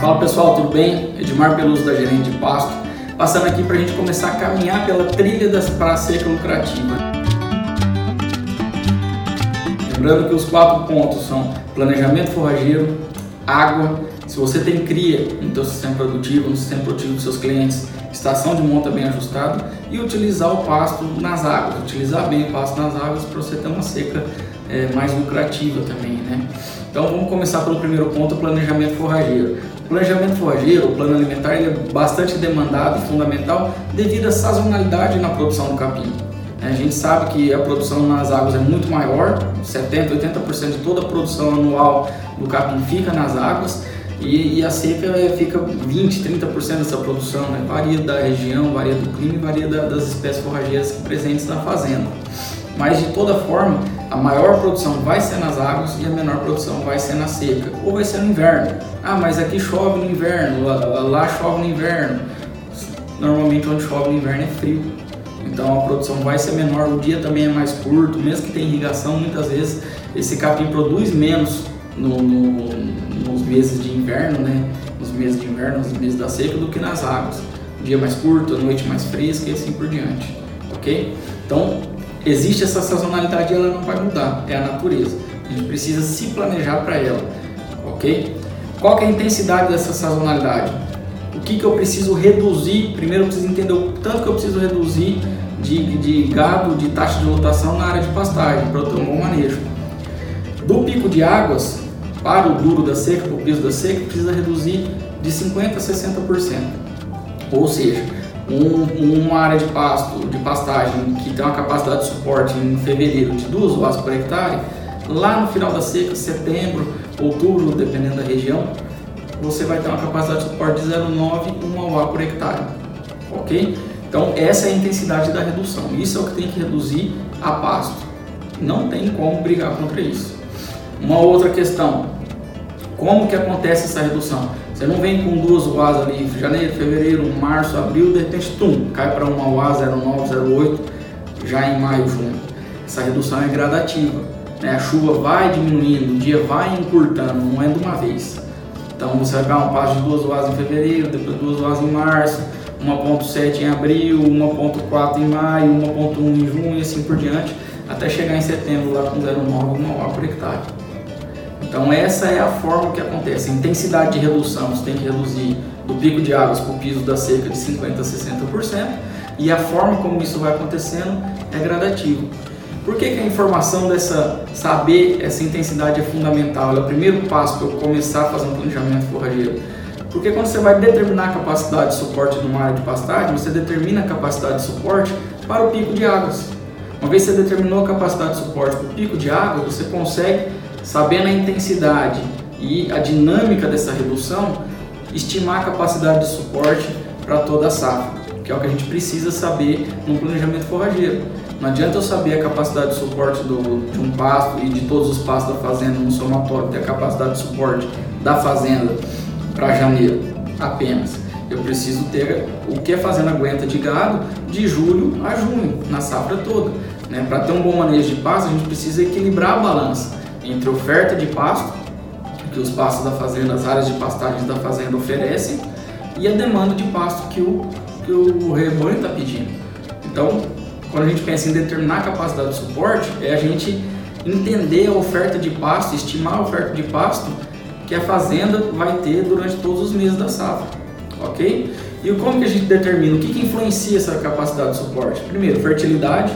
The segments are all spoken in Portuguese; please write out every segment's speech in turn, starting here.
Fala pessoal, tudo bem? Edmar Peluso da Gerente de Pasto, passando aqui para a gente começar a caminhar pela trilha para a seca lucrativa. Lembrando que os quatro pontos são planejamento forrageiro, água, se você tem cria no seu sistema produtivo, no sistema produtivo dos seus clientes, estação de monta bem ajustado e utilizar o pasto nas águas, utilizar bem o pasto nas águas para você ter uma seca é, mais lucrativa também, né? Então vamos começar pelo primeiro ponto, o planejamento forrageiro. O planejamento forrageiro, o plano alimentar, ele é bastante demandado fundamental devido à sazonalidade na produção do capim. A gente sabe que a produção nas águas é muito maior, 70, 80% de toda a produção anual do capim fica nas águas e, e a seca é, fica 20, 30% dessa produção, né? varia da região, varia do clima e varia da, das espécies forrageiras presentes na fazenda. Mas de toda forma, a maior produção vai ser nas águas e a menor produção vai ser na seca, ou vai ser no inverno. Ah, mas aqui chove no inverno, lá, lá chove no inverno. Normalmente onde chove no inverno é frio. Então a produção vai ser menor, o dia também é mais curto, mesmo que tenha irrigação, muitas vezes esse capim produz menos no, no, nos meses de inverno, né? Nos meses de inverno, nos meses da seca, do que nas águas. O dia mais curto, a noite mais fresca e assim por diante, ok? Então existe essa sazonalidade e ela não vai mudar, é a natureza. A gente precisa se planejar para ela, ok? Qual é a intensidade dessa sazonalidade? O que, que eu preciso reduzir? Primeiro eu preciso entender o tanto que eu preciso reduzir de, de gado, de taxa de lotação na área de pastagem, para eu ter um bom manejo. Do pico de águas para o duro da seca, para o piso da seca, precisa reduzir de 50% a 60%. Ou seja, um, uma área de pasto, de pastagem que tem uma capacidade de suporte em fevereiro de 2 watts por hectare, lá no final da seca, setembro, outubro, dependendo da região, você vai ter uma capacidade de suporte de 0,9 1 watt por hectare. Ok? Então essa é a intensidade da redução. Isso é o que tem que reduzir a pasto. Não tem como brigar contra isso. Uma outra questão, como que acontece essa redução? Você não vem com duas UAS ali, janeiro, fevereiro, março, abril, de repente, tum, cai para uma UA 09, 08, já em maio, junho. Essa redução é gradativa. Né? A chuva vai diminuindo, o dia vai encurtando, não é de uma vez. Então você vai pegar um passo de duas UAS em fevereiro, depois duas UAS em março, 1.7 em abril, 1.4 em maio, 1.1 em junho e assim por diante, até chegar em setembro lá com 0,9 uma UA por hectare. Então essa é a forma que acontece. A intensidade de redução você tem que reduzir do pico de águas para o piso da seca de 50% a 60% e a forma como isso vai acontecendo é gradativo. Por que, que a informação dessa, saber essa intensidade é fundamental? É o primeiro passo para eu começar a fazer um planejamento forrageiro. Porque quando você vai determinar a capacidade de suporte de uma área de pastagem, você determina a capacidade de suporte para o pico de águas. Uma vez que você determinou a capacidade de suporte para o pico de água, você consegue sabendo a intensidade e a dinâmica dessa redução, estimar a capacidade de suporte para toda a safra, que é o que a gente precisa saber no planejamento forrageiro. Não adianta eu saber a capacidade de suporte do, de um pasto e de todos os pastos da fazenda no somatório, ter a capacidade de suporte da fazenda para janeiro apenas. Eu preciso ter o que a fazenda aguenta de gado de julho a junho, na safra toda. Né? Para ter um bom manejo de pasto, a gente precisa equilibrar a balança entre oferta de pasto, que os pastos da fazenda, as áreas de pastagens da fazenda oferecem, e a demanda de pasto que o, que o rebanho está pedindo. Então, quando a gente pensa em determinar a capacidade de suporte, é a gente entender a oferta de pasto, estimar a oferta de pasto que a fazenda vai ter durante todos os meses da safra, ok? E como que a gente determina? O que, que influencia essa capacidade de suporte? Primeiro, fertilidade,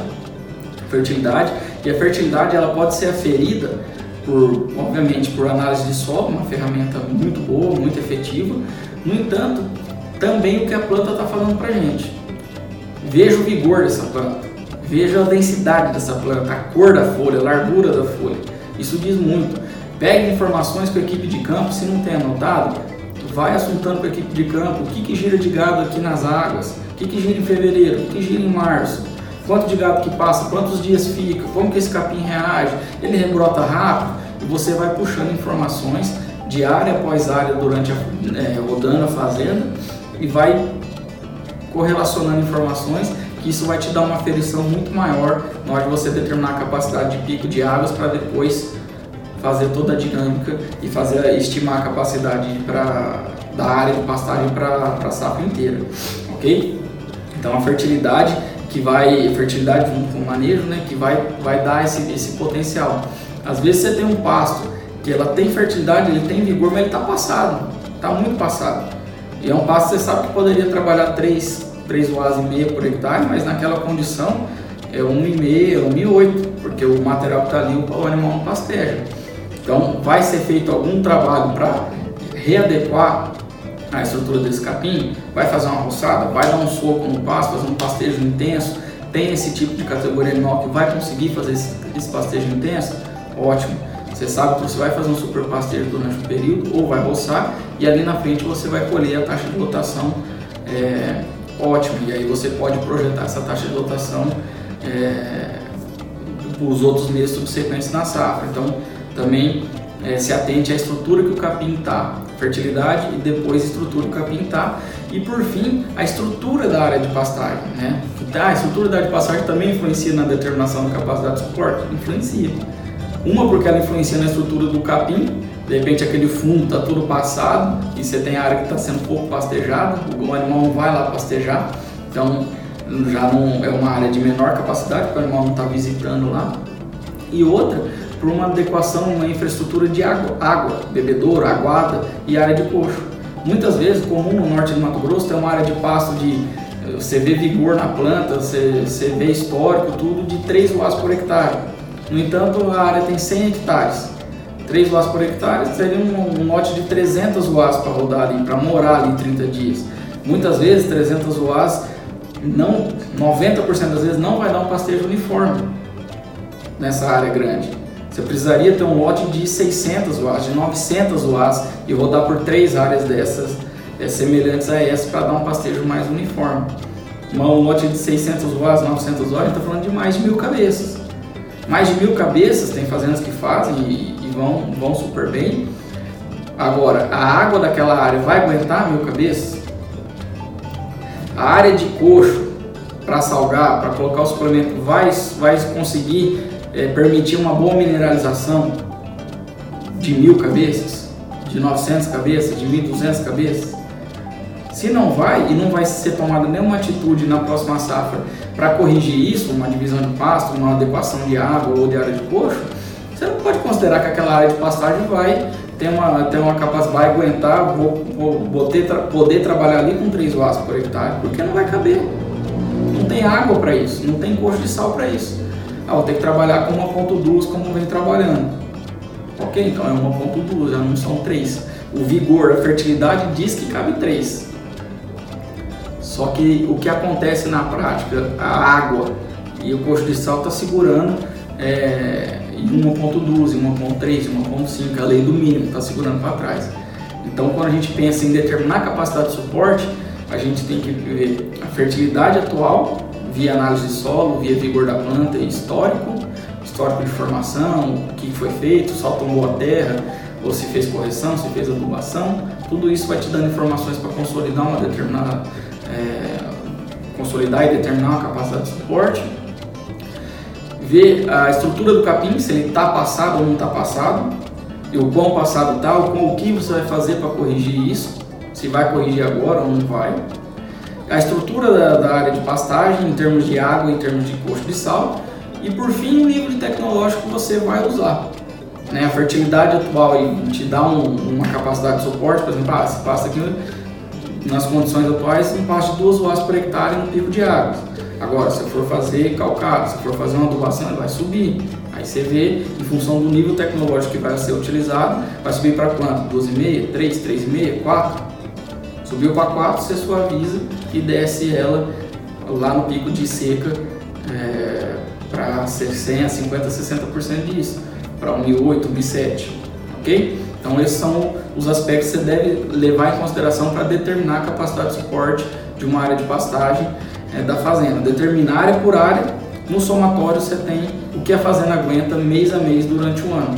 fertilidade, e a fertilidade ela pode ser aferida por, obviamente, por análise de solo, uma ferramenta muito boa, muito efetiva. No entanto, também o que a planta está falando para gente. Veja o vigor dessa planta, veja a densidade dessa planta, a cor da folha, a largura da folha. Isso diz muito. Pegue informações com a equipe de campo, se não tem anotado, vai assuntando com a equipe de campo o que, que gira de gado aqui nas águas, o que, que gira em fevereiro, o que gira em março, quanto de gado que passa, quantos dias fica, como que esse capim reage, ele rebrota rápido e você vai puxando informações de área após área durante a, é, rodando a fazenda e vai correlacionando informações que isso vai te dar uma aferição muito maior na hora de você determinar a capacidade de pico de águas para depois fazer toda a dinâmica e fazer estimar a capacidade pra, da área de pastagem para a safra inteira, ok? Então a fertilidade que vai, fertilidade junto com o manejo, né, que vai, vai dar esse, esse potencial. Às vezes você tem um pasto que ela tem fertilidade, ele tem vigor, mas ele está passado, está muito passado. E é um pasto que você sabe que poderia trabalhar 3, 3 UAS e meia por hectare, mas naquela condição é 1,5, é 1,8, porque o material que está ali o animal não pasteja. Então vai ser feito algum trabalho para readequar a estrutura desse capim, vai fazer uma roçada, vai dar um soco no pasto, fazer um pastejo intenso, tem esse tipo de categoria animal que vai conseguir fazer esse, esse pastejo intenso, ótimo. Você sabe que você vai fazer um super pastejo durante o período ou vai roçar e ali na frente você vai colher a taxa de lotação é, ótimo. E aí você pode projetar essa taxa de lotação é, os outros meses subsequentes na safra. Então também é, se atente à estrutura que o capim está, fertilidade e depois estrutura que o capim está. E por fim, a estrutura da área de pastagem. Né? Ah, a estrutura da área de pastagem também influencia na determinação da capacidade de suporte? Influencia. Uma porque ela influencia na estrutura do capim, de repente aquele fundo está tudo passado e você tem a área que está sendo pouco pastejada, o animal não vai lá pastejar, então já não é uma área de menor capacidade, porque o animal não está visitando lá. E outra, por uma adequação, uma infraestrutura de água, água, bebedouro, aguada e área de coxo. Muitas vezes, comum no norte do Mato Grosso, tem uma área de pasto de você vê vigor na planta, você, você vê histórico, tudo de 3 watts por hectare. No entanto, a área tem 100 hectares. 3 watts por hectare seria um, um lote de 300 watts para rodar ali, para morar ali 30 dias. Muitas vezes, 300 watts, não, 90% das vezes, não vai dar um pastejo uniforme nessa área grande. Você precisaria ter um lote de 600 watts, de 900 watts e rodar por três áreas dessas é, semelhantes a essa para dar um pastejo mais uniforme. um lote de 600 watts, 900 watts, está falando de mais de mil cabeças. Mais de mil cabeças, tem fazendas que fazem e, e vão, vão super bem. Agora, a água daquela área vai aguentar mil cabeças? A área de coxo para salgar, para colocar o suplemento, vai, vai conseguir é, permitir uma boa mineralização de mil cabeças, de 900 cabeças, de 1.200 cabeças? Se não vai e não vai ser tomada nenhuma atitude na próxima safra para corrigir isso, uma divisão de pasto, uma adequação de água ou de área de coxo, você não pode considerar que aquela área de pastagem vai ter uma, ter uma capacidade, vai aguentar, vou, vou, vou ter, poder trabalhar ali com 3 watts por hectare, porque não vai caber. Não tem água para isso, não tem coxo de sal para isso. Ah, vou ter que trabalhar com 1.2 como vem trabalhando. Ok, então é 1.2, já não são 3. O vigor, a fertilidade diz que cabe 3. Só que o que acontece na prática, a água e o coxo de sal está segurando é, em 1.12, 1.3, 1.5, a lei do mínimo está segurando para trás. Então, quando a gente pensa em determinar a capacidade de suporte, a gente tem que ver a fertilidade atual via análise de solo, via vigor da planta e histórico, histórico de formação, o que foi feito, se tomou a terra, ou se fez correção, se fez adubação, tudo isso vai te dando informações para consolidar uma determinada, é, consolidar e determinar uma capacidade de suporte. Ver a estrutura do capim, se ele está passado ou não está passado, e o quão passado está, o que você vai fazer para corrigir isso, se vai corrigir agora ou não vai a estrutura da, da, área de pastagem em termos de água, em termos de coxo de sal e por fim o nível tecnológico que você vai usar. Né? A fertilidade atual te dá um, uma capacidade de suporte, por exemplo, ah, se passa aqui nas condições atuais pasto de 2 watts por hectare no pico de água. Agora, se for fazer calcário, se for fazer uma adubação, ele vai subir. Aí você vê, em função do nível tecnológico que vai ser utilizado, vai subir para quanto? 12,5, 3, 3,5, 4? Subiu para 4, você suaviza e desce ela lá no pico de seca é, para 60, 50, 60% disso, para 1.008, 1.007, ok? Então esses são os aspectos que você deve levar em consideração para determinar a capacidade de suporte de uma área de pastagem é, da fazenda. Determinar área por área, no somatório você tem o que a fazenda aguenta mês a mês durante o ano.